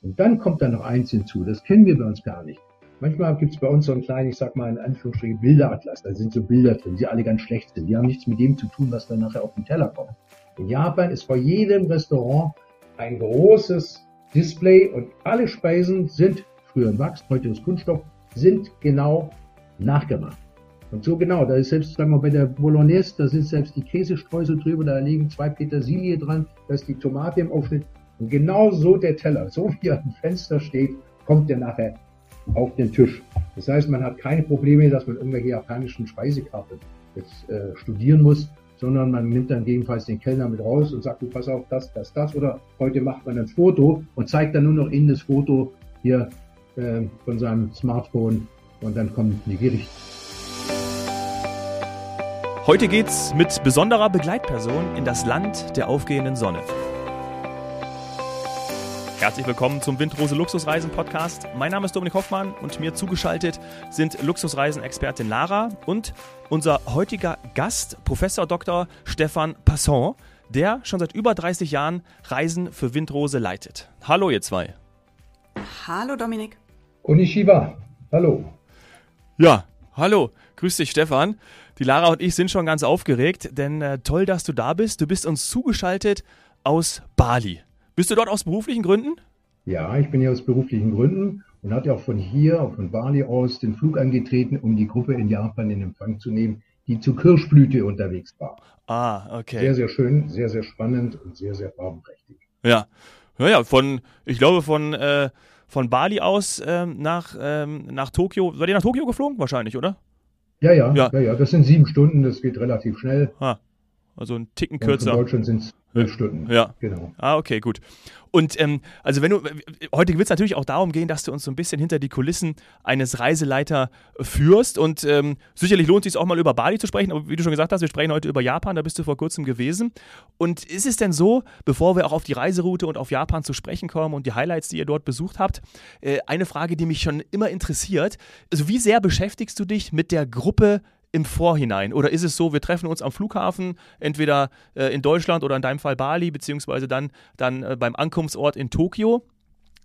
Und dann kommt da noch eins hinzu, das kennen wir bei uns gar nicht. Manchmal gibt es bei uns so einen kleinen, ich sag mal in Anführungsstrichen, Bilderatlas. Da sind so Bilder drin, die alle ganz schlecht sind. Die haben nichts mit dem zu tun, was dann nachher auf den Teller kommt. In Japan ist vor jedem Restaurant ein großes Display und alle Speisen sind früher in Wachs, heute ist Kunststoff, sind genau nachgemacht. Und so genau, da ist selbst, sagen wir bei der Bolognese, da sind selbst die Käsestreusel drüber, da liegen zwei Petersilie dran, da ist die Tomate im Aufschnitt. Und genau so der Teller, so wie er am Fenster steht, kommt der nachher auf den Tisch. Das heißt, man hat keine Probleme, dass man irgendwelche japanischen Speisekarten jetzt äh, studieren muss, sondern man nimmt dann gegebenenfalls den Kellner mit raus und sagt, du pass auf, das, das, das. Oder heute macht man ein Foto und zeigt dann nur noch in das Foto hier äh, von seinem Smartphone und dann kommen die Gerichte. Heute geht's mit besonderer Begleitperson in das Land der aufgehenden Sonne. Herzlich willkommen zum Windrose Luxusreisen Podcast. Mein Name ist Dominik Hoffmann und mir zugeschaltet sind Luxusreisen-Expertin Lara und unser heutiger Gast, Professor Dr. Stefan Passon, der schon seit über 30 Jahren Reisen für Windrose leitet. Hallo, ihr zwei. Hallo, Dominik. Konnichiwa. Hallo. Ja, hallo. Grüß dich, Stefan. Die Lara und ich sind schon ganz aufgeregt, denn äh, toll, dass du da bist. Du bist uns zugeschaltet aus Bali. Bist du dort aus beruflichen Gründen? Ja, ich bin hier aus beruflichen Gründen und hatte auch von hier, von Bali aus, den Flug angetreten, um die Gruppe in Japan in Empfang zu nehmen, die zur Kirschblüte unterwegs war. Ah, okay. Sehr, sehr schön, sehr, sehr spannend und sehr, sehr farbenprächtig. Ja, ja, ja von, ich glaube, von, äh, von Bali aus ähm, nach, ähm, nach Tokio. Seid ihr nach Tokio geflogen? Wahrscheinlich, oder? Ja, ja, ja, ja, ja, das sind sieben Stunden, das geht relativ schnell. Ah, also ein Ticken kürzer. in Deutschland sind es zwölf Stunden. Ja. Genau. Ah, okay, gut. Und ähm, also wenn du, heute wird es natürlich auch darum gehen, dass du uns so ein bisschen hinter die Kulissen eines Reiseleiter führst. Und ähm, sicherlich lohnt es sich auch mal über Bali zu sprechen. Aber wie du schon gesagt hast, wir sprechen heute über Japan, da bist du vor kurzem gewesen. Und ist es denn so, bevor wir auch auf die Reiseroute und auf Japan zu sprechen kommen und die Highlights, die ihr dort besucht habt, äh, eine Frage, die mich schon immer interessiert. Also wie sehr beschäftigst du dich mit der Gruppe im Vorhinein? Oder ist es so, wir treffen uns am Flughafen, entweder äh, in Deutschland oder in deinem Fall Bali, beziehungsweise dann, dann äh, beim Ankunftsort in Tokio?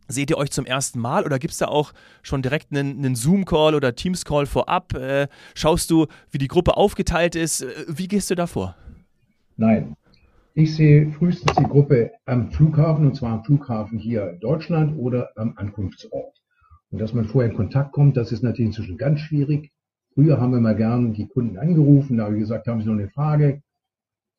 Seht ihr euch zum ersten Mal oder gibt es da auch schon direkt einen, einen Zoom-Call oder Teams-Call vorab? Äh, schaust du, wie die Gruppe aufgeteilt ist? Äh, wie gehst du da vor? Nein. Ich sehe frühestens die Gruppe am Flughafen und zwar am Flughafen hier in Deutschland oder am Ankunftsort. Und dass man vorher in Kontakt kommt, das ist natürlich inzwischen ganz schwierig. Früher haben wir mal gern die Kunden angerufen, da habe ich gesagt, haben Sie noch eine Frage?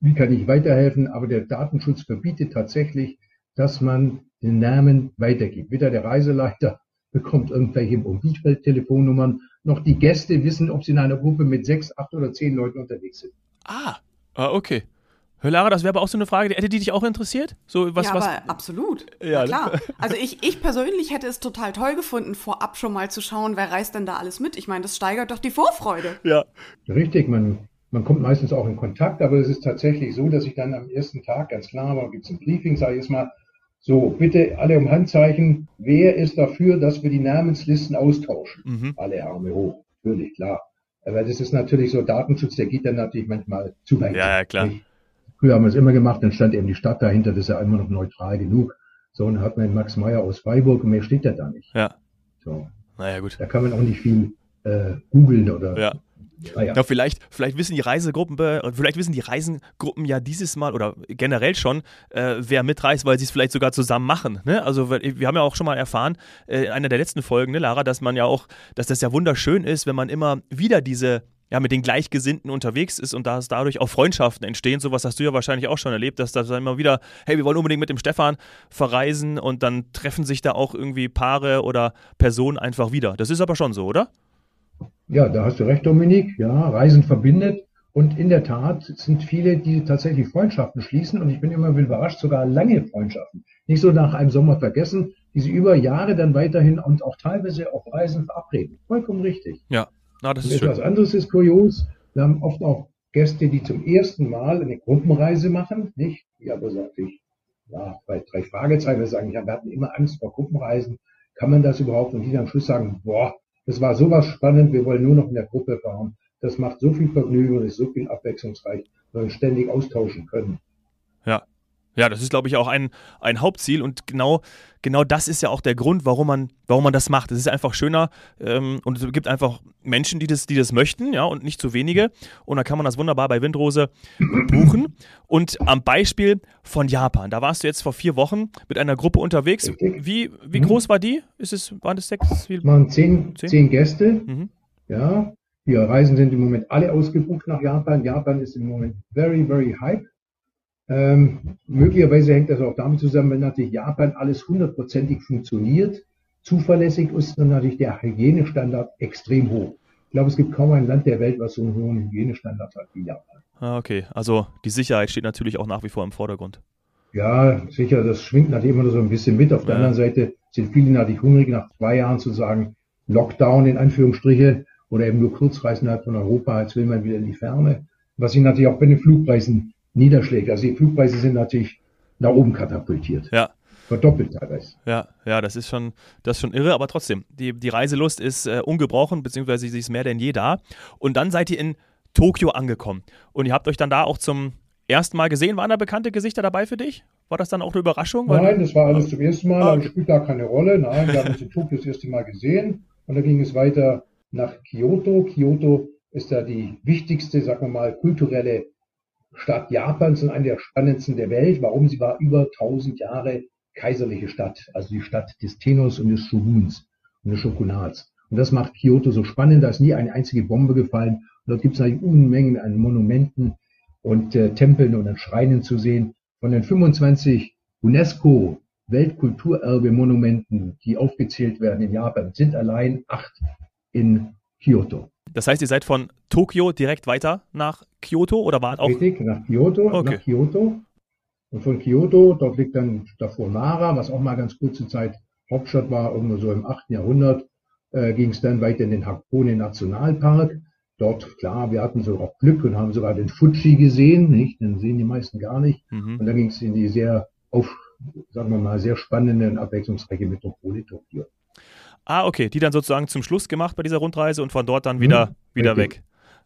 Wie kann ich weiterhelfen? Aber der Datenschutz verbietet tatsächlich, dass man den Namen weitergibt. Weder der Reiseleiter bekommt irgendwelche Mobiltelefonnummern, noch die Gäste wissen, ob sie in einer Gruppe mit sechs, acht oder zehn Leuten unterwegs sind. Ah, ah okay. Lara, das wäre aber auch so eine Frage, hätte die dich auch interessiert? So, was, ja, was? aber absolut. Ja, ne? klar. Also ich, ich persönlich hätte es total toll gefunden, vorab schon mal zu schauen, wer reist denn da alles mit. Ich meine, das steigert doch die Vorfreude. Ja. Richtig, man, man kommt meistens auch in Kontakt, aber es ist tatsächlich so, dass ich dann am ersten Tag, ganz klar, da gibt es ein Briefing, sage ich jetzt mal, so, bitte alle um Handzeichen, wer ist dafür, dass wir die Namenslisten austauschen? Mhm. Alle Arme hoch, natürlich, klar. Aber das ist natürlich so, Datenschutz, der geht dann natürlich manchmal zu weit. Ja, ja klar. Nicht? Früher haben wir es immer gemacht, dann stand eben die Stadt dahinter, das ist ja immer noch neutral genug. So, und dann hat man Max Meyer aus Freiburg und mehr steht ja da nicht. Ja. So. Naja, gut. Da kann man auch nicht viel äh, googeln oder. Ja. Ah, ja. ja. vielleicht, vielleicht wissen die Reisegruppen, vielleicht wissen die Reisengruppen ja dieses Mal oder generell schon, äh, wer mitreist, weil sie es vielleicht sogar zusammen machen. Ne? Also wir haben ja auch schon mal erfahren, äh, in einer der letzten Folgen, ne, Lara, dass man ja auch, dass das ja wunderschön ist, wenn man immer wieder diese ja, mit den Gleichgesinnten unterwegs ist und dass dadurch auch Freundschaften entstehen. Sowas hast du ja wahrscheinlich auch schon erlebt, dass da immer wieder, hey, wir wollen unbedingt mit dem Stefan verreisen und dann treffen sich da auch irgendwie Paare oder Personen einfach wieder. Das ist aber schon so, oder? Ja, da hast du recht, Dominik. Ja, Reisen verbindet. Und in der Tat sind viele, die tatsächlich Freundschaften schließen. Und ich bin immer überrascht, sogar lange Freundschaften. Nicht so nach einem Sommer vergessen, die sie über Jahre dann weiterhin und auch teilweise auf Reisen verabreden. Vollkommen richtig. Ja, na, das ist und etwas schön. anderes ist kurios. Wir haben oft auch Gäste, die zum ersten Mal eine Gruppenreise machen, nicht? Die aber sag ich, ja, bei drei Fragezeichen, sagen, ja, wir hatten immer Angst vor Gruppenreisen. Kann man das überhaupt? Und die dann am Schluss sagen, boah, das war sowas spannend, wir wollen nur noch in der Gruppe fahren. Das macht so viel Vergnügen und ist so viel abwechslungsreich, weil wir uns ständig austauschen können. Ja. Ja, das ist, glaube ich, auch ein, ein Hauptziel und genau, genau das ist ja auch der Grund, warum man, warum man das macht. Es ist einfach schöner ähm, und es gibt einfach Menschen, die das, die das möchten, ja, und nicht zu wenige. Und dann kann man das wunderbar bei Windrose buchen. Und am Beispiel von Japan, da warst du jetzt vor vier Wochen mit einer Gruppe unterwegs. Wie, wie mhm. groß war die? Ist es, waren das sechs? Wie? waren zehn, zehn? zehn Gäste. Mhm. Ja, die Reisen sind im Moment alle ausgebucht nach Japan. Japan ist im Moment very, very hype. Ähm, möglicherweise hängt das auch damit zusammen, wenn natürlich Japan alles hundertprozentig funktioniert, zuverlässig ist und natürlich der Hygienestandard extrem hoch. Ich glaube, es gibt kaum ein Land der Welt, was so einen hohen Hygienestandard hat wie Japan. Ah, okay. Also die Sicherheit steht natürlich auch nach wie vor im Vordergrund. Ja, sicher, das schwingt natürlich immer so ein bisschen mit. Auf ja. der anderen Seite sind viele natürlich hungrig, nach zwei Jahren zu sagen, Lockdown in Anführungsstriche oder eben nur Kurzreisen innerhalb von Europa, als will man wieder in die Ferne. Was sich natürlich auch bei den Flugpreisen niederschlägt. Also die Flugpreise sind natürlich nach oben katapultiert. Ja. Verdoppelt teilweise. Ja, ja, das ist schon, das ist schon irre, aber trotzdem, die, die Reiselust ist äh, ungebrochen, beziehungsweise sie ist mehr denn je da. Und dann seid ihr in Tokio angekommen. Und ihr habt euch dann da auch zum ersten Mal gesehen. Waren da bekannte Gesichter dabei für dich? War das dann auch eine Überraschung? Nein, das war alles zum ersten Mal, ah, okay. spielt da keine Rolle. Nein, wir haben uns in Tokio das erste Mal gesehen und dann ging es weiter nach Kyoto. Kyoto ist da die wichtigste, sagen wir mal, kulturelle Stadt Japans und eine der spannendsten der Welt. Warum? Sie war über 1000 Jahre kaiserliche Stadt, also die Stadt des Tennos und des Shoguns und des Shogunats. Und das macht Kyoto so spannend. Da ist nie eine einzige Bombe gefallen. Und dort gibt es eigentlich Unmengen an Monumenten und äh, Tempeln und an Schreinen zu sehen. Von den 25 UNESCO Weltkulturerbe-Monumenten, die aufgezählt werden in Japan, sind allein acht in Kyoto. Das heißt, ihr seid von Tokio direkt weiter nach Kyoto oder wart auch? Richtig, nach Kyoto, okay. nach Kyoto. Und von Kyoto, dort liegt dann davor Nara, was auch mal ganz kurze Zeit Hauptstadt war, irgendwo so im 8. Jahrhundert, äh, ging es dann weiter in den Hakone Nationalpark. Dort, klar, wir hatten so auch Glück und haben sogar den Fuji gesehen, nicht? Den sehen die meisten gar nicht. Mhm. Und dann ging es in die sehr auf, sagen wir mal, sehr spannende und abwechslungsreiche Metropole Tokio. Ah, okay, die dann sozusagen zum Schluss gemacht bei dieser Rundreise und von dort dann wieder, hm, wieder weg.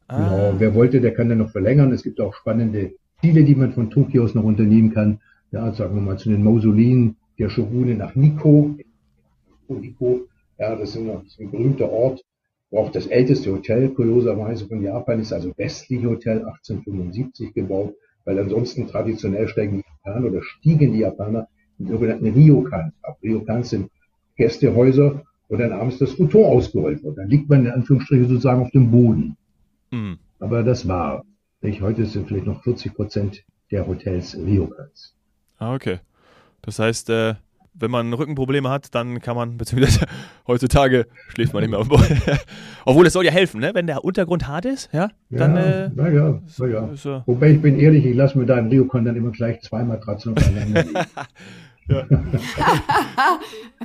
Ah. Genau, wer wollte, der kann dann noch verlängern. Es gibt auch spannende Ziele, die man von Tokio aus noch unternehmen kann. Ja, sagen wir mal zu den Mausoleen der Shogune nach Nikko. Nikko, ja, das, ist ein berühmter Ort, wo auch das älteste Hotel, kurioserweise von Japan, ist also westliche Hotel 1875 gebaut, weil ansonsten traditionell steigen die Japaner oder stiegen die Japaner in sogenannten Ryokans ab. Ryokans sind Gästehäuser, wo dann abends das Futon ausgerollt wird. Dann liegt man in Anführungsstrichen sozusagen auf dem Boden. Mhm. Aber das war. Nicht? Heute sind vielleicht noch 40 Prozent der Hotels Ryokans. Ah, okay. Das heißt, äh, wenn man Rückenprobleme hat, dann kann man, beziehungsweise heutzutage schläft man nicht mehr auf dem Boden. Obwohl, es soll ja helfen, ne? wenn der Untergrund hart ist, ja, dann. Ja, äh, na ja, na ja. So, Wobei ich bin ehrlich, ich lasse mir da im Ryokon dann immer gleich zwei Matratzen aufeinander liegen. Ja.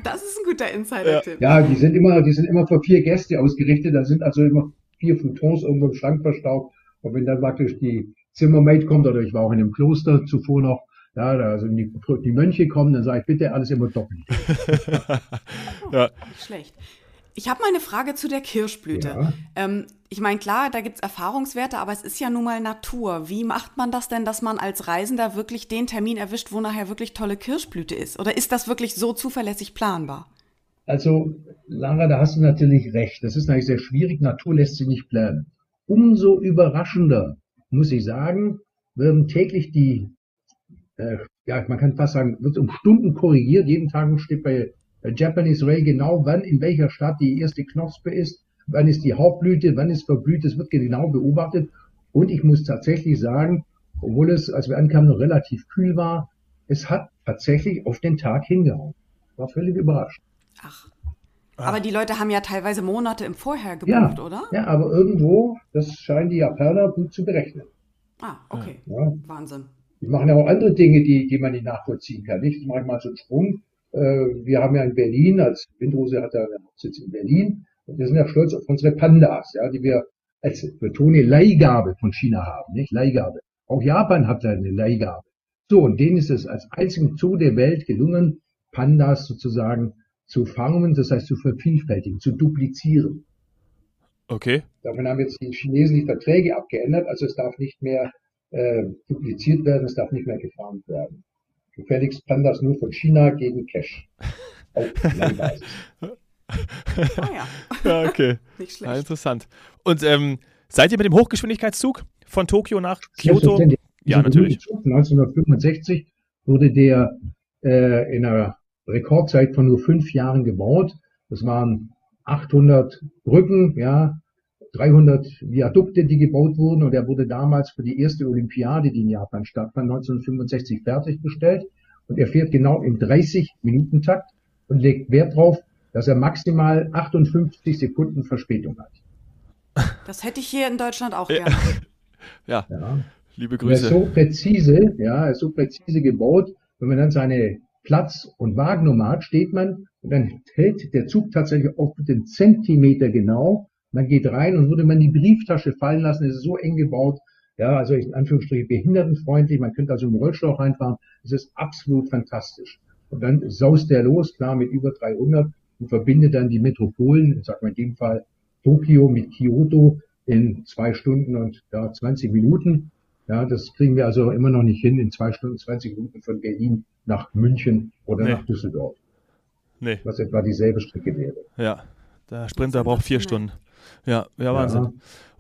das ist ein guter Insider-Tipp. Ja, die sind immer, die sind immer für vier Gäste ausgerichtet. Da sind also immer vier Futons irgendwo im Schrank verstaubt. Und wenn dann praktisch die Zimmermaid kommt, oder ich war auch in einem Kloster zuvor noch, ja, da also die, die Mönche kommen, dann sage ich bitte alles immer doppelt. ja. Schlecht. Ich habe mal eine Frage zu der Kirschblüte. Ja. Ähm, ich meine, klar, da gibt es Erfahrungswerte, aber es ist ja nun mal Natur. Wie macht man das denn, dass man als Reisender wirklich den Termin erwischt, wo nachher wirklich tolle Kirschblüte ist? Oder ist das wirklich so zuverlässig planbar? Also, Lara, da hast du natürlich recht. Das ist natürlich sehr schwierig. Natur lässt sich nicht planen. Umso überraschender, muss ich sagen, werden täglich die, äh, ja, man kann fast sagen, wird um Stunden korrigiert. Jeden Tag steht bei Japanese Rail genau, wann in welcher Stadt die erste Knospe ist, wann ist die Hauptblüte, wann ist verblüht, das wird genau beobachtet. Und ich muss tatsächlich sagen, obwohl es, als wir ankamen, noch relativ kühl war, es hat tatsächlich auf den Tag hingehauen. War völlig überrascht. Ach. Aber die Leute haben ja teilweise Monate im Vorher gebucht, ja, oder? Ja, aber irgendwo, das scheinen die Japaner gut zu berechnen. Ah, okay. Ja. Wahnsinn. Die machen ja auch andere Dinge, die, die man nicht nachvollziehen kann. Nicht? Manchmal so einen Sprung äh, wir haben ja in Berlin, als Windrose hat ja einen Hauptsitz in Berlin, und wir sind ja stolz auf unsere Pandas, ja, die wir als betone Leihgabe von China haben, nicht Leihgabe. Auch Japan hat ja eine Leihgabe. So, und denen ist es als einzigen Zoo der Welt gelungen, Pandas sozusagen zu farmen, das heißt zu vervielfältigen, zu duplizieren. Okay. Davon haben jetzt die Chinesen die Verträge abgeändert, also es darf nicht mehr äh, dupliziert werden, es darf nicht mehr gefarmt werden. Gefälligst kann das nur von China gegen Cash. Auf ah ja. ja, okay. Nicht schlecht. Ja, interessant. Und ähm, seid ihr mit dem Hochgeschwindigkeitszug von Tokio nach Kyoto? Ja, natürlich. 1965 wurde der äh, in einer Rekordzeit von nur fünf Jahren gebaut. Das waren 800 Brücken, ja, 300 Viadukte, die gebaut wurden. Und er wurde damals für die erste Olympiade, die in Japan stattfand, 1965 fertiggestellt. Und er fährt genau im 30-Minuten-Takt und legt Wert darauf, dass er maximal 58 Sekunden Verspätung hat. Das hätte ich hier in Deutschland auch gerne. ja. ja. Liebe Grüße. Er ist so präzise, ja, er ist so präzise gebaut, wenn man dann seine Platz- und Wagennummer hat, steht man und dann hält der Zug tatsächlich auf den Zentimeter genau. Man geht rein und würde man die Brieftasche fallen lassen, es ist so eng gebaut, ja, also in Anführungsstrichen behindertenfreundlich, man könnte also im Rollstuhl reinfahren, es ist absolut fantastisch. Und dann saust der los, klar, mit über 300 und verbindet dann die Metropolen, ich sag mal in dem Fall Tokio mit Kyoto in zwei Stunden und ja, 20 Minuten. Ja, das kriegen wir also immer noch nicht hin in zwei Stunden 20 Minuten von Berlin nach München oder nee. nach Düsseldorf. Nee. Was etwa dieselbe Strecke wäre. Ja, der Sprinter braucht vier Stunden. Ja, ja, Wahnsinn. Ja.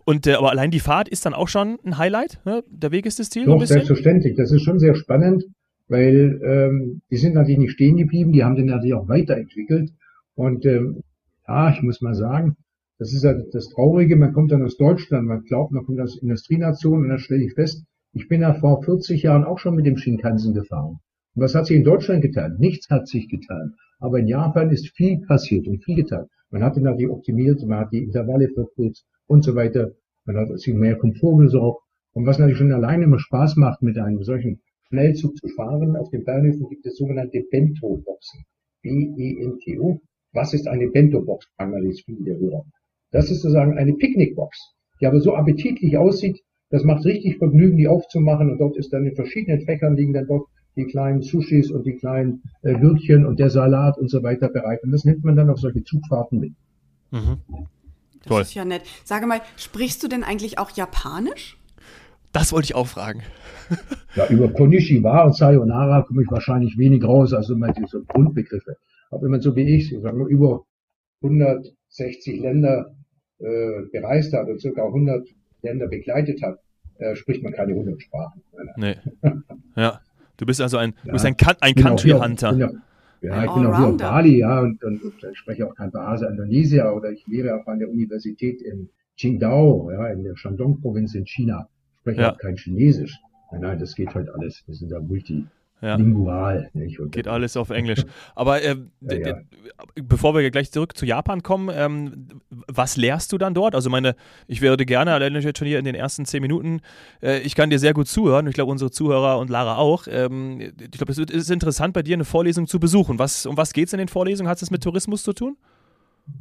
Und äh, aber allein die Fahrt ist dann auch schon ein Highlight. Ne? Der Weg ist das Ziel. Doch, selbstverständlich. Das ist schon sehr spannend, weil ähm, die sind natürlich nicht stehen geblieben, die haben den natürlich auch weiterentwickelt. Und ähm, ja, ich muss mal sagen, das ist ja das Traurige, man kommt dann aus Deutschland, man glaubt, man kommt aus Industrienation und dann stelle ich fest, ich bin ja vor 40 Jahren auch schon mit dem Shinkansen gefahren. Und was hat sich in Deutschland getan? Nichts hat sich getan. Aber in Japan ist viel passiert und viel getan. Man hat ihn natürlich optimiert, man hat die Intervalle verkürzt und so weiter. Man hat sich mehr Komfort gesorgt. Und was natürlich schon alleine immer Spaß macht, mit einem solchen Schnellzug zu fahren, auf den Bahnhöfen gibt es sogenannte Bento-Boxen. B-E-N-T-O. Was ist eine Bento-Box? Viele der Hörer. Das ist sozusagen eine Picknickbox, die aber so appetitlich aussieht, das macht richtig Vergnügen, die aufzumachen und dort ist dann in verschiedenen Fächern liegen dann dort die kleinen Sushis und die kleinen äh, Gürkchen und der Salat und so weiter bereit. Und das nimmt man dann auf solche Zugfahrten mit. Mhm. Das Toll. ist ja nett. Sage mal, sprichst du denn eigentlich auch Japanisch? Das wollte ich auch fragen. ja, über Konishiwa und Sayonara komme ich wahrscheinlich wenig raus, also immer diese Grundbegriffe. Aber wenn man so wie ich, ich sage mal, über 160 Länder äh, bereist hat und circa 100 Länder begleitet hat, äh, spricht man keine 100 Sprachen. Nee. ja. Du bist also ein, ja. du bist ein, ein Country Hunter. Ja, ich bin auch hier auf Bali, ja, und, und, und ich spreche auch kein Bahasa Indonesia oder ich lehre auch an der Universität in Qingdao, ja, in der Shandong-Provinz in China. Ich spreche ja. auch kein Chinesisch. Nein, nein, das geht halt alles. Wir sind da multi, ja. lingual. Nicht? Und Geht alles auf Englisch. Aber äh, ja, ja. bevor wir gleich zurück zu Japan kommen, ähm, was lehrst du dann dort? Also meine, ich würde gerne, alleine jetzt schon hier in den ersten zehn Minuten, äh, ich kann dir sehr gut zuhören. Ich glaube, unsere Zuhörer und Lara auch. Ähm, ich glaube, es ist interessant, bei dir eine Vorlesung zu besuchen. Was, um was geht es in den Vorlesungen? Hat es mit Tourismus zu tun?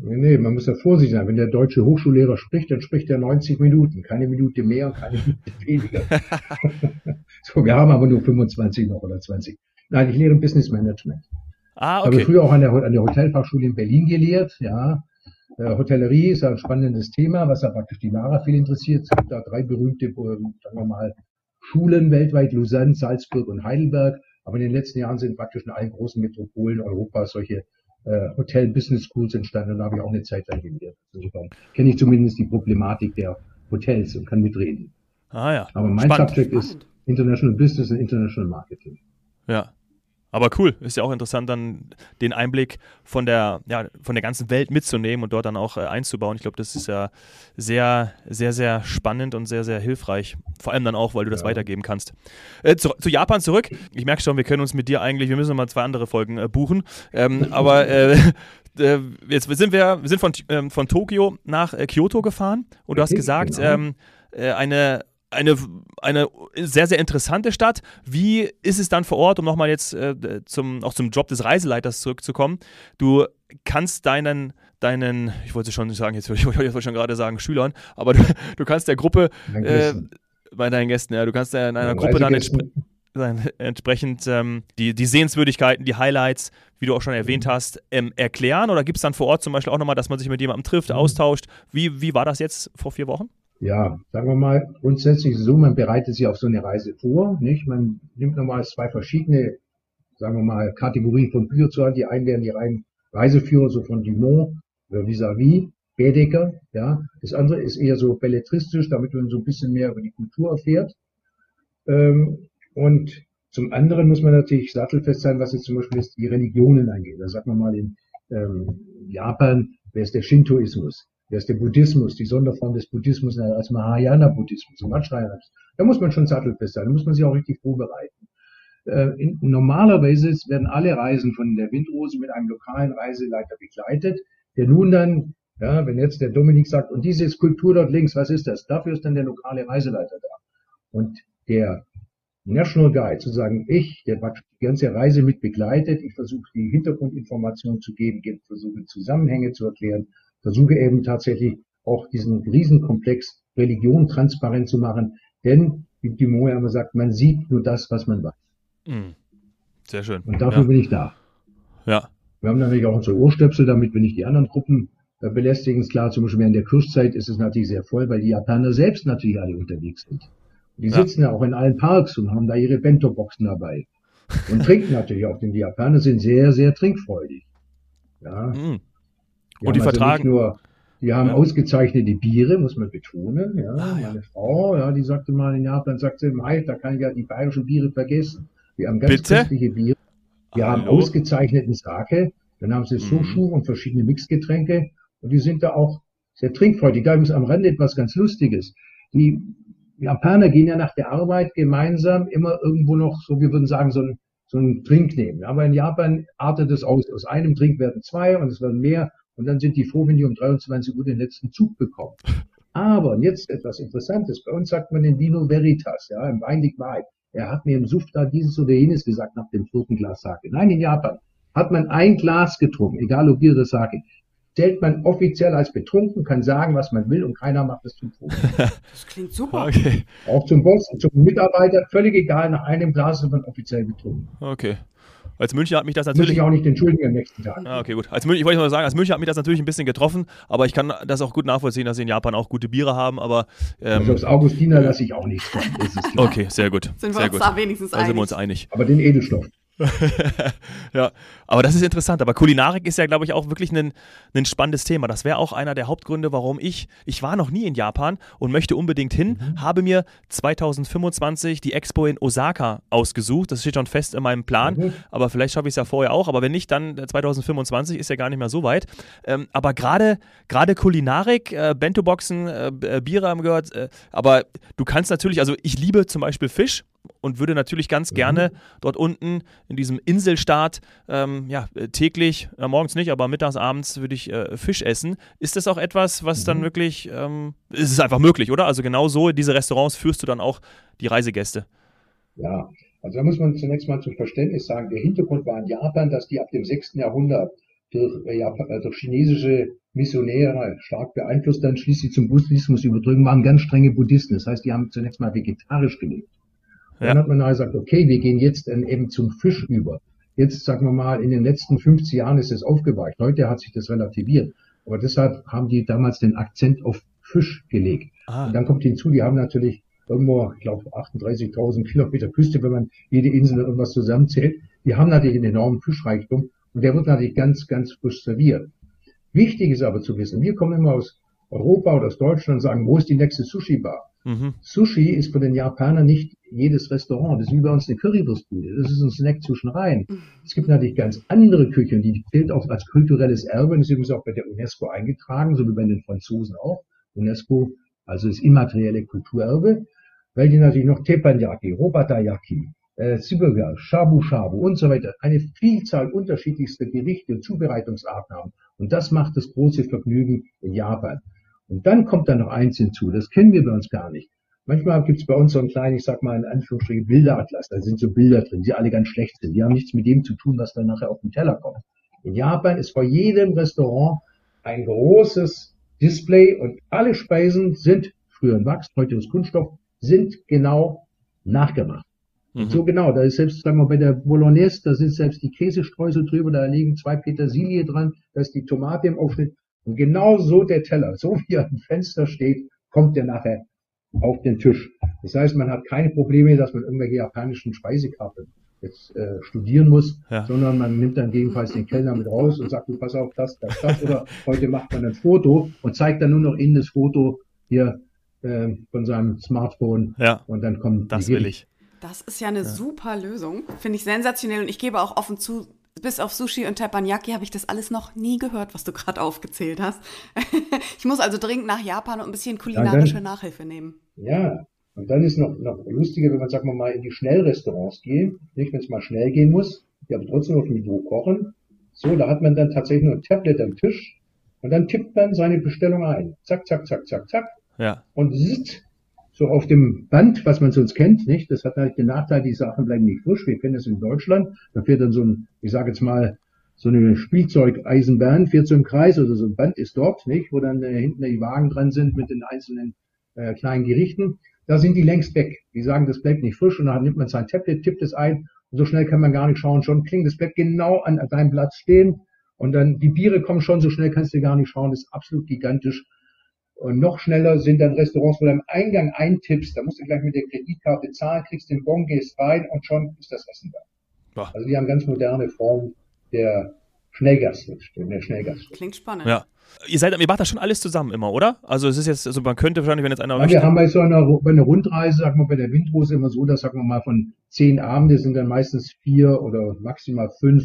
Nee, man muss ja vorsichtig sein. Wenn der deutsche Hochschullehrer spricht, dann spricht er 90 Minuten. Keine Minute mehr und keine Minute weniger. so, wir haben aber nur 25 noch oder 20. Nein, ich lehre Business Management. Ah, okay. Ich habe früher auch an der, an der Hotelfachschule in Berlin gelehrt, ja. Äh, Hotellerie ist ein spannendes Thema, was ja praktisch die Lara viel interessiert. Es gibt da drei berühmte, äh, sagen wir mal, Schulen weltweit, Lausanne, Salzburg und Heidelberg. Aber in den letzten Jahren sind praktisch in allen großen Metropolen Europas solche äh, Hotel Business Schools entstanden und da habe ich auch eine Zeit lang gelehrt. Insofern kenne ich zumindest die Problematik der Hotels und kann mitreden. Ah ja. Aber mein Spannend. Subject ist International Business und International Marketing. Ja. Aber cool, ist ja auch interessant, dann den Einblick von der, ja, von der ganzen Welt mitzunehmen und dort dann auch äh, einzubauen. Ich glaube, das ist ja sehr, sehr, sehr spannend und sehr, sehr hilfreich. Vor allem dann auch, weil du das ja. weitergeben kannst. Äh, zu, zu, Japan zurück. Ich merke schon, wir können uns mit dir eigentlich, wir müssen mal zwei andere Folgen äh, buchen. Ähm, aber äh, äh, jetzt sind wir, wir sind von, ähm, von Tokio nach äh, Kyoto gefahren und du hast gesagt, genau. ähm, eine eine, eine sehr, sehr interessante Stadt. Wie ist es dann vor Ort, um nochmal jetzt äh, zum, auch zum Job des Reiseleiters zurückzukommen? Du kannst deinen, deinen, ich wollte schon sagen, jetzt ich wollte schon gerade sagen Schülern, aber du, du kannst der Gruppe, äh, bei deinen Gästen, ja, du kannst in einer Gruppe dann entsp entsprechend ähm, die, die Sehenswürdigkeiten, die Highlights, wie du auch schon erwähnt mhm. hast, ähm, erklären? Oder gibt es dann vor Ort zum Beispiel auch nochmal, dass man sich mit jemandem trifft, mhm. austauscht? Wie, wie war das jetzt vor vier Wochen? Ja, sagen wir mal, grundsätzlich so, man bereitet sich auf so eine Reise vor, nicht? Man nimmt nochmal zwei verschiedene sagen wir mal, Kategorien von Büchern zu haben. Die einen wären die reinen Reiseführer, so von Dumont oder vis-à-vis, Baedeker, ja. Das andere ist eher so belletristisch, damit man so ein bisschen mehr über die Kultur erfährt. Ähm, und zum anderen muss man natürlich sattelfest sein, was jetzt zum Beispiel jetzt die Religionen angeht. Da sagt man mal in ähm, Japan, wer ist der Shintoismus? Wer ist der Buddhismus? Die Sonderform des Buddhismus als Mahayana-Buddhismus und Vajrayana. Da muss man schon sattelfest sein. Da muss man sich auch richtig vorbereiten. Äh, in, normalerweise werden alle Reisen von der Windrose mit einem lokalen Reiseleiter begleitet, der nun dann, ja, wenn jetzt der Dominik sagt, und diese Skulptur dort links, was ist das? Dafür ist dann der lokale Reiseleiter da. Und der National Guide, zu sagen, ich, der die ganze Reise mit begleitet, ich versuche die Hintergrundinformationen zu geben, versuche Zusammenhänge zu erklären, versuche eben tatsächlich auch diesen Riesenkomplex Religion transparent zu machen, denn, wie die Moja immer sagt, man sieht nur das, was man weiß. Mhm. Sehr schön. Und dafür ja. bin ich da. Ja. Wir haben natürlich auch unsere Ohrstöpsel, damit wir nicht die anderen Gruppen äh, belästigen. Ist klar, zum Beispiel während der Kurzzeit ist es natürlich sehr voll, weil die Japaner selbst natürlich alle unterwegs sind. Die ja. sitzen ja auch in allen Parks und haben da ihre Bento-Boxen dabei. Und trinken natürlich auch, denn die Japaner sind sehr, sehr trinkfreudig. Ja. Mhm. Die und die also vertragen. Nur, die haben ja. ausgezeichnete Biere, muss man betonen. Ja. Ah, ja. Meine Frau, ja, die sagte mal in Japan, sagte, Mai, da kann ich ja die bayerischen Biere vergessen. Wir haben ganz köstliche Biere. Wir Hallo? haben ausgezeichneten Sake. Dann haben sie Sushu mhm. und verschiedene Mixgetränke. Und die sind da auch sehr trinkfreudig. Da ist am Rande etwas ganz Lustiges. Die Japaner gehen ja nach der Arbeit gemeinsam immer irgendwo noch, so wir würden sagen, so ein, so Trink nehmen. Aber in Japan artet es aus. Aus einem Trink werden zwei und es werden mehr. Und dann sind die froh, wenn die um 23 Uhr den letzten Zug bekommen. Aber jetzt etwas Interessantes. Bei uns sagt man den Vino Veritas, ja, im Wein liegt Wahrheit. Er hat mir im Suft da dieses oder jenes gesagt nach dem vierten Glas Sake. Nein, in Japan hat man ein Glas getrunken, egal ob Bier oder Sake zählt man offiziell als betrunken, kann sagen, was man will und keiner macht es zum Tod. Das klingt super. Okay. Auch zum Boss zum Mitarbeiter, völlig egal, nach einem Glas ist man offiziell betrunken. Okay. Als Münchner hat mich das natürlich. Muss ich auch nicht entschuldigen am nächsten Tag. Ah, okay, gut. Als Münchner, ich wollte mal sagen, als Münchner hat mich das natürlich ein bisschen getroffen, aber ich kann das auch gut nachvollziehen, dass sie in Japan auch gute Biere haben, aber. Ähm, also aus Augustiner lasse ich auch nichts von. Okay, sehr gut. Sind wir sehr uns gut. da wenigstens einig? Da sind wir uns einig. Aber den Edelstoff. ja, aber das ist interessant. Aber Kulinarik ist ja, glaube ich, auch wirklich ein, ein spannendes Thema. Das wäre auch einer der Hauptgründe, warum ich, ich war noch nie in Japan und möchte unbedingt hin, mhm. habe mir 2025 die Expo in Osaka ausgesucht. Das steht schon fest in meinem Plan, mhm. aber vielleicht schaffe ich es ja vorher auch. Aber wenn nicht, dann 2025 ist ja gar nicht mehr so weit. Ähm, aber gerade gerade Kulinarik, äh, Bento-Boxen, äh, äh, Biere haben gehört, äh, aber du kannst natürlich, also ich liebe zum Beispiel Fisch und würde natürlich ganz mhm. gerne dort unten in diesem Inselstaat ähm, ja, äh, täglich, äh, morgens nicht, aber mittags, abends würde ich äh, Fisch essen. Ist das auch etwas, was mhm. dann wirklich, ähm, ist es einfach möglich, oder? Also genau so diese Restaurants führst du dann auch die Reisegäste. Ja, also da muss man zunächst mal zum Verständnis sagen, der Hintergrund war in Japan, dass die ab dem 6. Jahrhundert durch, äh, Japan, äh, durch chinesische Missionäre stark beeinflusst, dann schließlich zum Buddhismus überdrücken, waren ganz strenge Buddhisten. Das heißt, die haben zunächst mal vegetarisch gelebt. Ja. Dann hat man gesagt, okay, wir gehen jetzt dann eben zum Fisch über. Jetzt, sagen wir mal, in den letzten 50 Jahren ist es aufgeweicht. Heute hat sich das relativiert. Aber deshalb haben die damals den Akzent auf Fisch gelegt. Ah. Und dann kommt hinzu, die haben natürlich irgendwo, ich glaube, 38.000 Kilometer Küste, wenn man jede Insel irgendwas zusammenzählt. Die haben natürlich einen enormen Fischreichtum und der wird natürlich ganz, ganz frisch serviert. Wichtig ist aber zu wissen, wir kommen immer aus Europa oder aus Deutschland und sagen, wo ist die nächste Sushi-Bar? Mhm. Sushi ist für den Japaner nicht jedes Restaurant. Das ist wie bei uns eine Currywurstbude. Das ist ein Snack zwischen rein. Es gibt natürlich ganz andere Küchen, die gilt auch als kulturelles Erbe. Das ist übrigens auch bei der UNESCO eingetragen, so wie bei den Franzosen auch. UNESCO, also das immaterielle Kulturerbe, weil die natürlich noch Teppanyaki, Robatayaki, äh, Shabu Shabu und so weiter eine Vielzahl unterschiedlichster Gerichte und Zubereitungsarten haben. Und das macht das große Vergnügen in Japan. Und dann kommt da noch eins hinzu, das kennen wir bei uns gar nicht. Manchmal gibt es bei uns so einen kleinen, ich sag mal in Anführungsstrichen, Bilderatlas. Da sind so Bilder drin, die alle ganz schlecht sind. Die haben nichts mit dem zu tun, was dann nachher auf den Teller kommt. In Japan ist vor jedem Restaurant ein großes Display und alle Speisen sind früher in Wachs, heute aus Kunststoff, sind genau nachgemacht. Mhm. So genau, da ist selbst, sagen wir bei der Bolognese, da sind selbst die Käsestreusel drüber, da liegen zwei Petersilie dran, da ist die Tomate im Aufschnitt. Und genau so der Teller, so wie er am Fenster steht, kommt der nachher auf den Tisch. Das heißt, man hat keine Probleme, dass man irgendwelche japanischen Speisekarten jetzt äh, studieren muss, ja. sondern man nimmt dann gegenfalls den Kellner mit raus und sagt, du pass auf, das, das, das, oder heute macht man ein Foto und zeigt dann nur noch in das Foto hier äh, von seinem Smartphone ja. und dann kommt Das will ich. Das ist ja eine ja. super Lösung. Finde ich sensationell und ich gebe auch offen zu, bis auf Sushi und Teppanyaki habe ich das alles noch nie gehört, was du gerade aufgezählt hast. ich muss also dringend nach Japan und ein bisschen kulinarische Nachhilfe nehmen. Ja, und dann ist noch, noch lustiger, wenn man, sagen wir mal, in die Schnellrestaurants geht, nicht, wenn es mal schnell gehen muss, die aber trotzdem auf Niveau kochen. So, da hat man dann tatsächlich nur ein Tablet am Tisch und dann tippt man seine Bestellung ein. Zack, zack, zack, zack, zack. Ja. Und sitzt so auf dem Band, was man sonst kennt, nicht? Das hat halt den Nachteil, die Sachen bleiben nicht frisch. Wir kennen das in Deutschland. Da fährt dann so ein, ich sage jetzt mal, so eine Spielzeugeisenbahn, fährt so im Kreis oder so ein Band ist dort, nicht? Wo dann äh, hinten die Wagen dran sind mit den einzelnen äh, kleinen Gerichten. Da sind die längst weg. Die sagen, das bleibt nicht frisch und dann nimmt man sein Tablet, tippt es ein und so schnell kann man gar nicht schauen. Schon klingt das bleibt genau an deinem Platz stehen und dann die Biere kommen schon, so schnell kannst du gar nicht schauen. Das ist absolut gigantisch. Und noch schneller sind dann Restaurants, wo du am Eingang eintippst, da musst du gleich mit der Kreditkarte zahlen, kriegst den Bon, gehst rein und schon ist das Essen da. Also die haben ganz moderne Formen der Schnellgast, der Schnellgast. Klingt spannend. Ja. Ihr seid, ihr macht das schon alles zusammen immer, oder? Also es ist jetzt, also man könnte wahrscheinlich, wenn jetzt einer ja, Wir haben bei so einer, bei einer Rundreise, sagen wir bei der Windrose immer so, dass sagen wir mal von zehn Abende sind dann meistens vier oder maximal fünf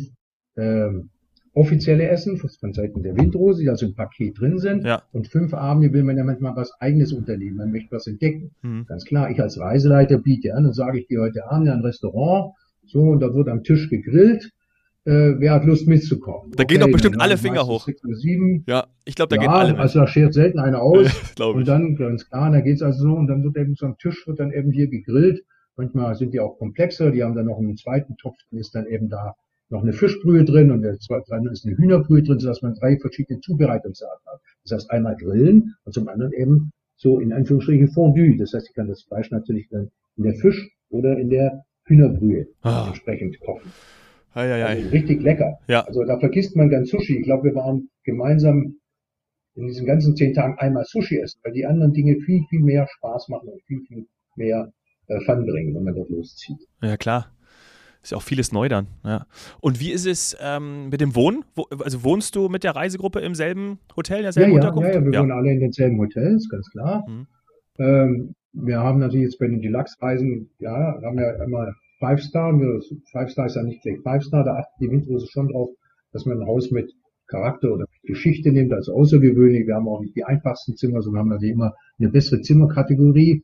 ähm, offizielle Essen von Seiten der Windrose, die also im Paket drin sind. Ja. Und fünf Abende will man ja manchmal was eigenes unternehmen. Man möchte was entdecken. Mhm. Ganz klar, ich als Reiseleiter biete an und sage, ich gehe heute Abend in ein Restaurant. So, und da wird am Tisch gegrillt. Äh, wer hat Lust mitzukommen? Da okay, gehen doch bestimmt alle Finger hoch. Sechs oder sieben. Ja, ich glaube, da ja, gehen alle mit. Also da schert selten einer aus. und dann, ganz klar, da geht's also so, und dann wird eben so am Tisch wird dann eben hier gegrillt. Manchmal sind die auch komplexer, die haben dann noch einen zweiten Topf, dann ist dann eben da noch eine Fischbrühe drin und der zweite ist eine Hühnerbrühe drin, sodass man drei verschiedene Zubereitungsarten hat. Das heißt einmal grillen und zum anderen eben so in Anführungsstrichen Fondue. Das heißt, ich kann das Fleisch natürlich dann in der Fisch oder in der Hühnerbrühe ah. entsprechend kochen. Ja, ja, ja. Also richtig lecker. Ja. Also da vergisst man ganz Sushi. Ich glaube, wir waren gemeinsam in diesen ganzen zehn Tagen einmal Sushi essen, weil die anderen Dinge viel, viel mehr Spaß machen und viel, viel mehr äh, Fun bringen, wenn man dort loszieht. Ja, klar. Ist ja auch vieles neu dann. Ja. Und wie ist es ähm, mit dem Wohnen? Wo, also wohnst du mit der Reisegruppe im selben Hotel, in derselben ja, ja, Unterkunft? Ja, ja, wir ja. wohnen alle in denselben Hotels, ganz klar. Mhm. Ähm, wir haben natürlich jetzt bei den Deluxe-Reisen, ja, haben wir immer Five Star. Five Star ist ja nicht gleich Five Star, da achtet die Windrose schon drauf, dass man ein Haus mit Charakter oder mit Geschichte nimmt, als außergewöhnlich. Wir haben auch nicht die einfachsten Zimmer, sondern haben natürlich immer eine bessere Zimmerkategorie.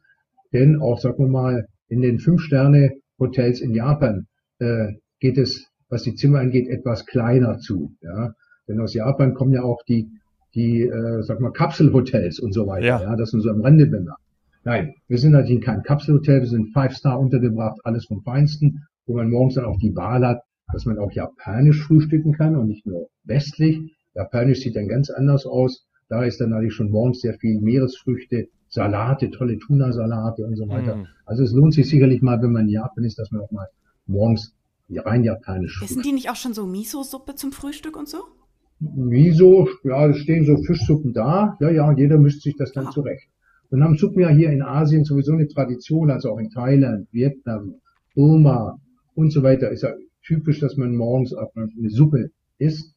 Denn auch, sagen wir mal, in den Fünf-Sterne-Hotels in Japan äh, geht es, was die Zimmer angeht, etwas kleiner zu. Ja? Denn aus Japan kommen ja auch die, die äh, sag mal, Kapselhotels und so weiter. Ja. ja? Das sind so am Rande bemerkt. Nein, wir sind natürlich kein Kapselhotel, wir sind Five-Star untergebracht, alles vom Feinsten, wo man morgens dann auch die Wahl hat, dass man auch japanisch frühstücken kann und nicht nur westlich. Japanisch sieht dann ganz anders aus. Da ist dann natürlich schon morgens sehr viel Meeresfrüchte, Salate, tolle Tuna-Salate und so weiter. Mm. Also es lohnt sich sicherlich mal, wenn man in Japan ist, dass man auch mal morgens rein japanisch. Essen die nicht auch schon so Miso-Suppe zum Frühstück und so? Miso, ja, es stehen so Fischsuppen da. Ja, ja, und jeder mischt sich das dann ah. zurecht. Und haben Suppen ja hier in Asien sowieso eine Tradition, also auch in Thailand, Vietnam, Burma und so weiter. Ist ja typisch, dass man morgens auch eine Suppe isst.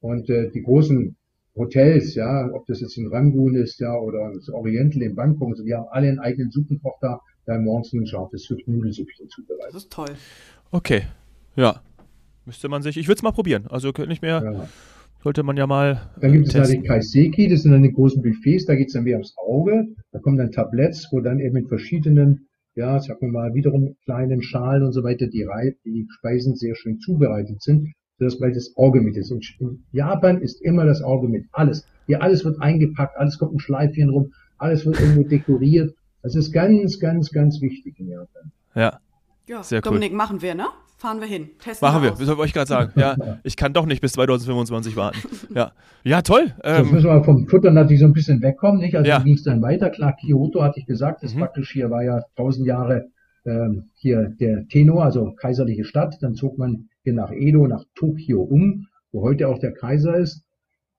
Und äh, die großen Hotels, ja, ob das jetzt in Rangoon ist, ja, oder das Oriental in Bangkok, also die haben alle einen eigenen Suppenkoch da, der morgens ein scharfes Nudelsüppchen zubereitet. Das ist toll. Okay, ja. Müsste man sich, ich würde es mal probieren. Also nicht mehr, ja. Sollte man ja mal. Dann gibt testen. es da die Kaiseki, das sind dann die großen Buffets, da geht es dann mehr ums Auge. Da kommen dann Tabletts, wo dann eben mit verschiedenen, ja, sagen wir mal, wiederum kleinen Schalen und so weiter die, die Speisen sehr schön zubereitet sind, sodass bald das Auge mit ist. In Japan ist immer das Auge mit. Alles. Hier alles wird eingepackt, alles kommt ein Schleifchen rum, alles wird irgendwo dekoriert. Das ist ganz, ganz, ganz wichtig in Japan. Ja. Ja, Sehr Dominik, cool. machen wir, ne? Fahren wir hin. Testen machen wir, das wollte ich gerade sagen. Ja, ich kann doch nicht bis 2025 warten. Ja, ja toll. Ähm, Jetzt müssen wir vom Futter natürlich so ein bisschen wegkommen, nicht? Also ja. ging es dann weiter. Klar, Kyoto hatte ich gesagt, das mhm. praktisch hier war ja tausend Jahre ähm, hier der Tenor, also kaiserliche Stadt. Dann zog man hier nach Edo, nach Tokio um, wo heute auch der Kaiser ist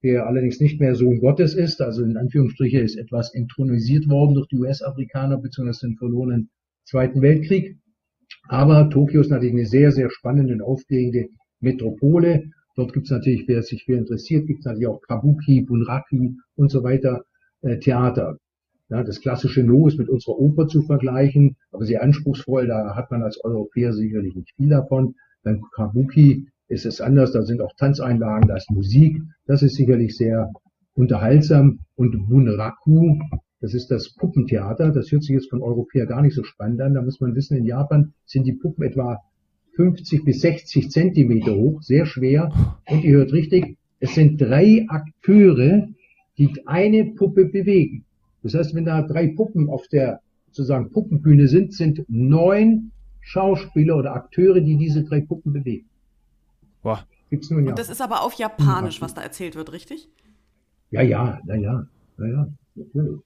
der allerdings nicht mehr Sohn Gottes ist, also in Anführungsstriche ist etwas intronisiert worden durch die US-Afrikaner bzw. den verlorenen Zweiten Weltkrieg. Aber Tokio ist natürlich eine sehr, sehr spannende und aufregende Metropole. Dort gibt es natürlich, wer sich für interessiert, gibt es natürlich auch Kabuki, Bunraki und so weiter äh, Theater. Ja, das klassische No ist mit unserer Oper zu vergleichen, aber sehr anspruchsvoll. Da hat man als Europäer sicherlich nicht viel davon. Beim Kabuki ist es anders. Da sind auch Tanzeinlagen, da ist Musik. Das ist sicherlich sehr unterhaltsam. Und Bunraku, das ist das Puppentheater. Das hört sich jetzt von Europäer gar nicht so spannend an. Da muss man wissen, in Japan sind die Puppen etwa 50 bis 60 Zentimeter hoch, sehr schwer. Und ihr hört richtig, es sind drei Akteure, die eine Puppe bewegen. Das heißt, wenn da drei Puppen auf der sozusagen Puppenbühne sind, sind neun Schauspieler oder Akteure, die diese drei Puppen bewegen. Boah. Gibt's nun ja. Und das ist aber auf Japanisch, was da erzählt wird, richtig? Ja, ja, ja, ja, ja, ja, natürlich.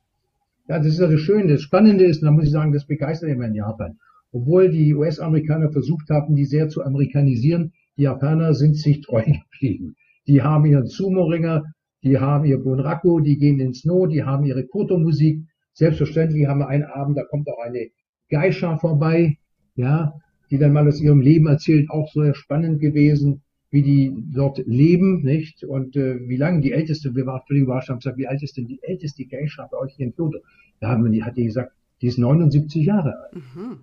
Ja, das ist ja das Schöne. Das Spannende ist, da muss ich sagen, das begeistert immer in Japan. Obwohl die US-Amerikaner versucht haben, die sehr zu amerikanisieren, die Japaner sind sich treu geblieben. Die haben ihren Sumo-Ringer, die haben ihr Bunraku, die gehen ins Snow, die haben ihre Koto-Musik. Selbstverständlich haben wir einen Abend, da kommt auch eine Geisha vorbei, ja, die dann mal aus ihrem Leben erzählt, auch sehr spannend gewesen, wie die dort leben, nicht? Und äh, wie lange die älteste, wir waren völlig überrascht, haben gesagt, wie alt ist denn die älteste Geisha bei euch hier in Kyoto? Da haben die, hat die gesagt, die ist 79 Jahre alt. Mhm.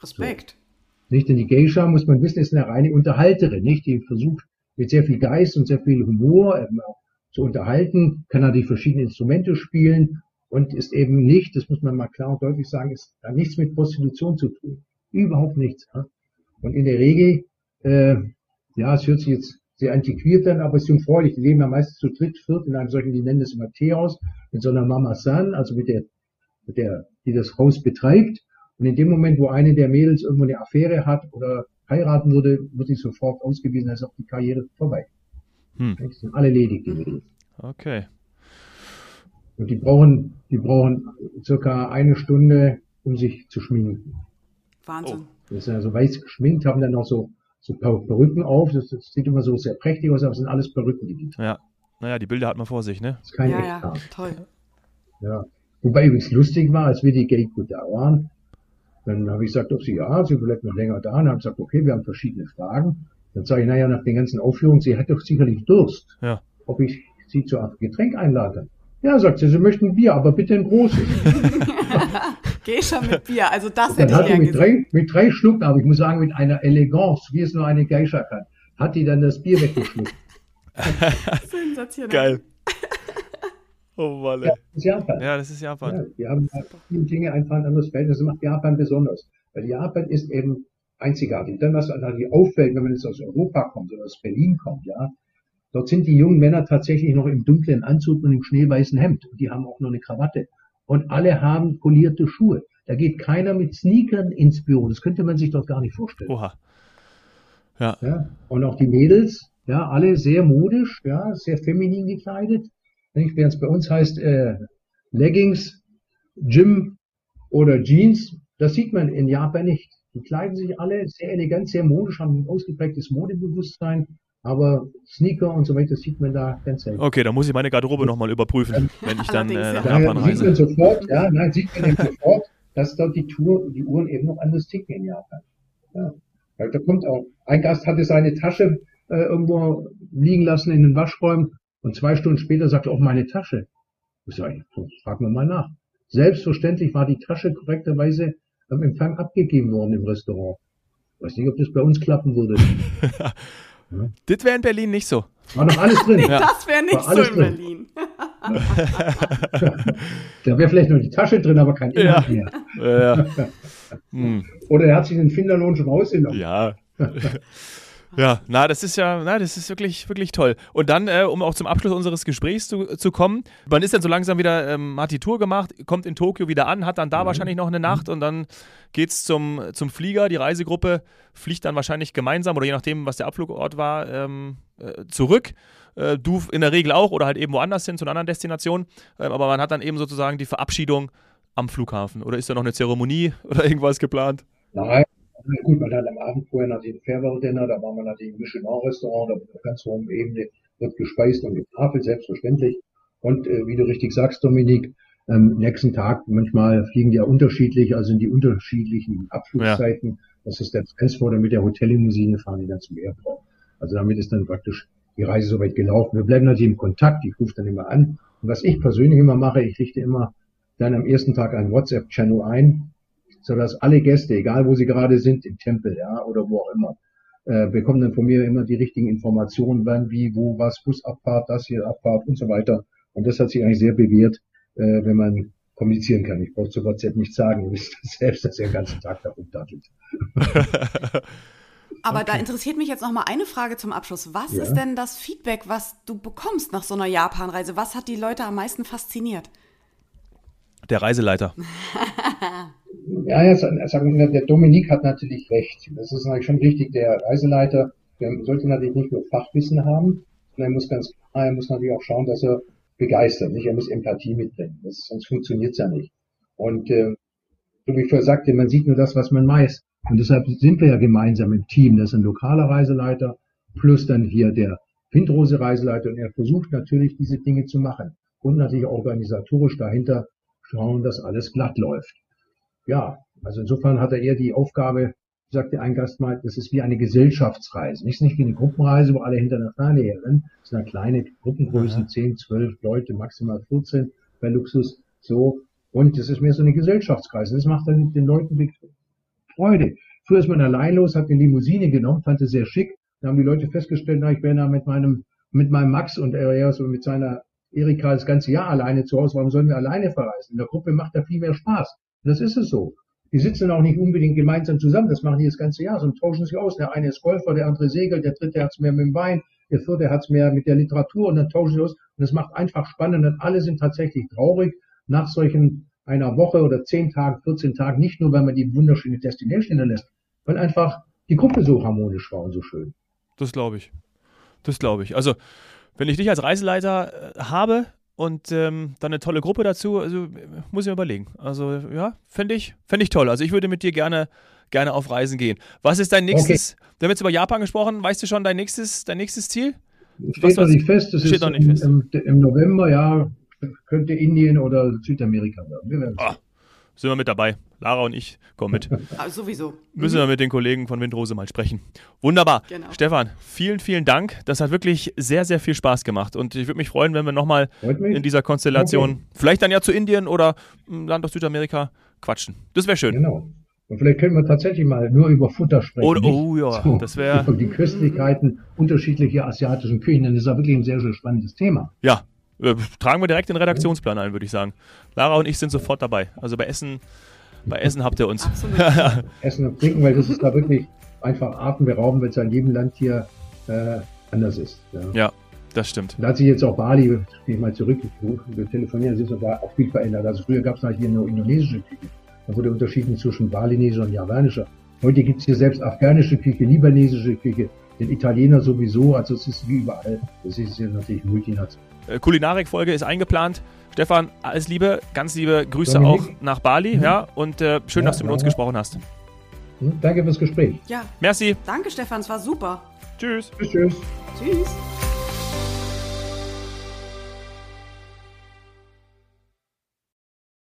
Respekt. So. Nicht? Denn die Geisha, muss man wissen, ist eine reine Unterhalterin, nicht? Die versucht mit sehr viel Geist und sehr viel Humor eben auch zu unterhalten, kann die verschiedenen Instrumente spielen und ist eben nicht, das muss man mal klar und deutlich sagen, ist da nichts mit Prostitution zu tun. Überhaupt nichts. Ja? Und in der Regel, äh, ja, es hört sich jetzt sehr antiquiert an, aber es ist jungfräulich. Die leben ja meistens zu dritt, viert in einem solchen, die nennen das immer Teehaus, mit so einer Mama San, also mit der, mit der, die das Haus betreibt. Und in dem Moment, wo eine der Mädels irgendwo eine Affäre hat oder heiraten würde, wird sie sofort ausgewiesen, als auch die Karriere vorbei. Hm. Die sind alle ledig, die Mädels. Okay. Und die brauchen, die brauchen circa eine Stunde, um sich zu schminken. Wahnsinn. Oh. Das sind also weiß geschminkt, haben dann noch so, so Perücken auf. Das, das sieht immer so sehr prächtig aus, aber es sind alles Perücken, die die. Ja. Naja, die Bilder hat man vor sich, ne? Das ist kein ja, ja, toll. Ja. Wobei übrigens lustig war, als wir die Geiko da waren, dann habe ich gesagt, ob sie ja, sie bleibt noch länger da. Und haben gesagt, okay, wir haben verschiedene Fragen. Dann sage ich, naja, nach den ganzen Aufführungen, sie hat doch sicherlich Durst. Ja. Ob ich sie zu einem Getränk einlade. Ja, sagt sie, sie möchten Bier, aber bitte ein großes. Geh schon mit Bier, also das hätte ich gern mit drei, mit drei Schlucken, aber ich muss sagen, mit einer Eleganz, wie es nur eine Geisha kann, hat die dann das Bier weggeschluckt. Sensationell. Geil. Oh Mann. Ja, das ist Japan. Ja, das ist Japan. Ja, die haben viele Dinge einfach ein anderes Verhältnis. Das macht Japan besonders. Weil Japan ist eben einzigartig. Dann, was natürlich auffällt, wenn man jetzt aus Europa kommt oder aus Berlin kommt, ja, dort sind die jungen Männer tatsächlich noch im dunklen Anzug und im schneeweißen Hemd. Und die haben auch noch eine Krawatte. Und alle haben polierte Schuhe. Da geht keiner mit Sneakern ins Büro. Das könnte man sich dort gar nicht vorstellen. Oha. Ja. ja. Und auch die Mädels, ja, alle sehr modisch, ja, sehr feminin gekleidet. Während es bei uns heißt äh, Leggings, Gym oder Jeans, das sieht man in Japan nicht. Die kleiden sich alle sehr elegant, sehr modisch, haben ein ausgeprägtes Modebewusstsein, aber Sneaker und so weiter sieht man da ganz selten. Okay, da muss ich meine Garderobe nochmal überprüfen, wenn ich dann äh, nach Japan reise. Sieht man sofort, ja, nein, sieht man eben sofort, dass dort die, Tour, die Uhren eben noch anders ticken in Japan. Ja. Da kommt auch, ein Gast hatte seine Tasche äh, irgendwo liegen lassen in den Waschräumen und zwei Stunden später sagte auch meine Tasche. Ich sage, frag mir mal nach. Selbstverständlich war die Tasche korrekterweise am Empfang abgegeben worden im Restaurant. Ich weiß nicht, ob das bei uns klappen würde. ja. Das wäre in Berlin nicht so. War noch alles drin. Nee, ja. Das wäre nicht so in drin. Berlin. da wäre vielleicht noch die Tasche drin, aber kein Inhalt ja. mehr. Ja. Hm. Oder er hat sich den Finderlohn schon rausgenommen. Ja. Ja, na, das ist ja, na, das ist wirklich, wirklich toll. Und dann, äh, um auch zum Abschluss unseres Gesprächs zu, zu kommen, man ist dann so langsam wieder, ähm, hat die Tour gemacht, kommt in Tokio wieder an, hat dann da mhm. wahrscheinlich noch eine Nacht und dann geht's zum, zum Flieger. Die Reisegruppe fliegt dann wahrscheinlich gemeinsam oder je nachdem, was der Abflugort war, ähm, äh, zurück. Äh, du in der Regel auch oder halt eben woanders hin zu einer anderen Destination. Ähm, aber man hat dann eben sozusagen die Verabschiedung am Flughafen. Oder ist da noch eine Zeremonie oder irgendwas geplant? Nein, Gut, man hat am Abend vorher natürlich ein Farewell Dinner, da war man natürlich im Michelin-Restaurant, da wird auf ganz hohem Ebene wird gespeist und getafelt, selbstverständlich. Und äh, wie du richtig sagst, Dominik, Ähm, nächsten Tag, manchmal fliegen die ja unterschiedlich, also in die unterschiedlichen Abflugzeiten. Ja. Das ist der Transfer, mit der Hotellimousine fahren die dann zum Airport. Also damit ist dann praktisch die Reise soweit gelaufen. Wir bleiben natürlich im Kontakt, ich rufe dann immer an. Und was ich persönlich immer mache, ich richte immer dann am ersten Tag einen WhatsApp-Channel ein, sodass alle Gäste, egal wo sie gerade sind, im Tempel, ja, oder wo auch immer, äh, bekommen dann von mir immer die richtigen Informationen, wann, wie, wo, was, Busabfahrt, das hier, Abfahrt und so weiter. Und das hat sich eigentlich sehr bewährt, äh, wenn man kommunizieren kann. Ich brauche zu WhatsApp nicht sagen, ihr wisst selbst, dass ihr den ganzen Tag da rumdattelt. Aber okay. da interessiert mich jetzt noch mal eine Frage zum Abschluss. Was ja. ist denn das Feedback, was du bekommst nach so einer Japanreise? Was hat die Leute am meisten fasziniert? Der Reiseleiter. ja, jetzt, der Dominik hat natürlich recht. Das ist natürlich schon richtig. Der Reiseleiter der sollte natürlich nicht nur Fachwissen haben, sondern er muss ganz klar, er muss natürlich auch schauen, dass er begeistert. Nicht? Er muss Empathie mitbringen. Das, sonst funktioniert es ja nicht. Und äh, so wie ich vorher sagte, man sieht nur das, was man weiß. Und deshalb sind wir ja gemeinsam im Team. Das ist ein lokaler Reiseleiter plus dann hier der Windrose Reiseleiter. Und er versucht natürlich, diese Dinge zu machen. Und natürlich organisatorisch dahinter schauen, dass alles glatt läuft. Ja, also insofern hat er eher die Aufgabe, sagte ein Gast mal, das ist wie eine Gesellschaftsreise. Nicht, nicht wie eine Gruppenreise, wo alle hinter einer Fahne herrennen. Ja kleine Gruppengrößen, ja. 10, 12 Leute, maximal 14 bei Luxus, so. Und das ist mehr so eine Gesellschaftsreise. Das macht dann den Leuten Freude. Früher ist man allein los, hat eine Limousine genommen, fand es sehr schick. Da haben die Leute festgestellt, na, ich wäre da mit meinem, mit meinem Max und er so mit seiner Erika das ganze Jahr alleine zu Hause. Warum sollen wir alleine verreisen? In der Gruppe macht da viel mehr Spaß. Das ist es so. Die sitzen auch nicht unbedingt gemeinsam zusammen, das machen die das ganze Jahr, sondern tauschen sich aus. Der eine ist Golfer, der andere segelt, der dritte hat's mehr mit dem Wein, der vierte hat's mehr mit der Literatur und dann tauschen sie aus. Und das macht einfach spannend und alle sind tatsächlich traurig nach solchen einer Woche oder zehn Tagen, 14 Tagen, nicht nur, weil man die wunderschöne Destination hinterlässt, weil einfach die Gruppe so harmonisch war und so schön. Das glaube ich. Das glaube ich. Also, wenn ich dich als Reiseleiter äh, habe, und ähm, dann eine tolle Gruppe dazu. Also muss ich mir überlegen. Also ja, fände ich, fänd ich toll. Also ich würde mit dir gerne, gerne auf Reisen gehen. Was ist dein nächstes? Okay. Wir haben jetzt über Japan gesprochen. Weißt du schon dein nächstes, dein nächstes Ziel? Steht noch nicht fest. Das steht ist noch nicht im, fest. Im, Im, November, ja, könnte Indien oder Südamerika werden. Wir werden ah, sind wir mit dabei. Lara und ich kommen mit. Ah, sowieso. Müssen wir mit den Kollegen von Windrose mal sprechen. Wunderbar. Genau. Stefan, vielen, vielen Dank. Das hat wirklich sehr, sehr viel Spaß gemacht. Und ich würde mich freuen, wenn wir nochmal in dieser Konstellation, okay. vielleicht dann ja zu Indien oder Land aus Südamerika, quatschen. Das wäre schön. Genau. Und vielleicht können wir tatsächlich mal nur über Futter sprechen. Oh, oh ja, so, das wäre. Die Köstlichkeiten unterschiedlicher asiatischen Küchen. Das ist ja wirklich ein sehr, sehr spannendes Thema. Ja, äh, tragen wir direkt den Redaktionsplan ein, würde ich sagen. Lara und ich sind sofort dabei. Also bei Essen bei Essen habt ihr uns. Essen und Trinken, weil das ist da wirklich einfach atemberaubend, weil es in jedem Land hier äh, anders ist. Ja. ja. das stimmt. Da hat sich jetzt auch Bali, gehe ich mal zurück, wir telefonieren, sich da auch viel verändert. Also früher gab es halt hier nur indonesische Küche. Da wurde unterschieden zwischen balinesischer und javanischer. Heute gibt es hier selbst afghanische Küche, libanesische Küche, den Italiener sowieso, also es ist wie überall. Das ist ja natürlich multinational. Äh, Kulinarik-Folge ist eingeplant. Stefan, alles Liebe, ganz liebe Grüße Dominik. auch nach Bali, mhm. ja, und äh, schön, ja, dass du mit uns gesprochen hast. Hm, danke fürs Gespräch. Ja. Merci. Danke, Stefan, es war super. Tschüss. Tschüss, tschüss. Tschüss.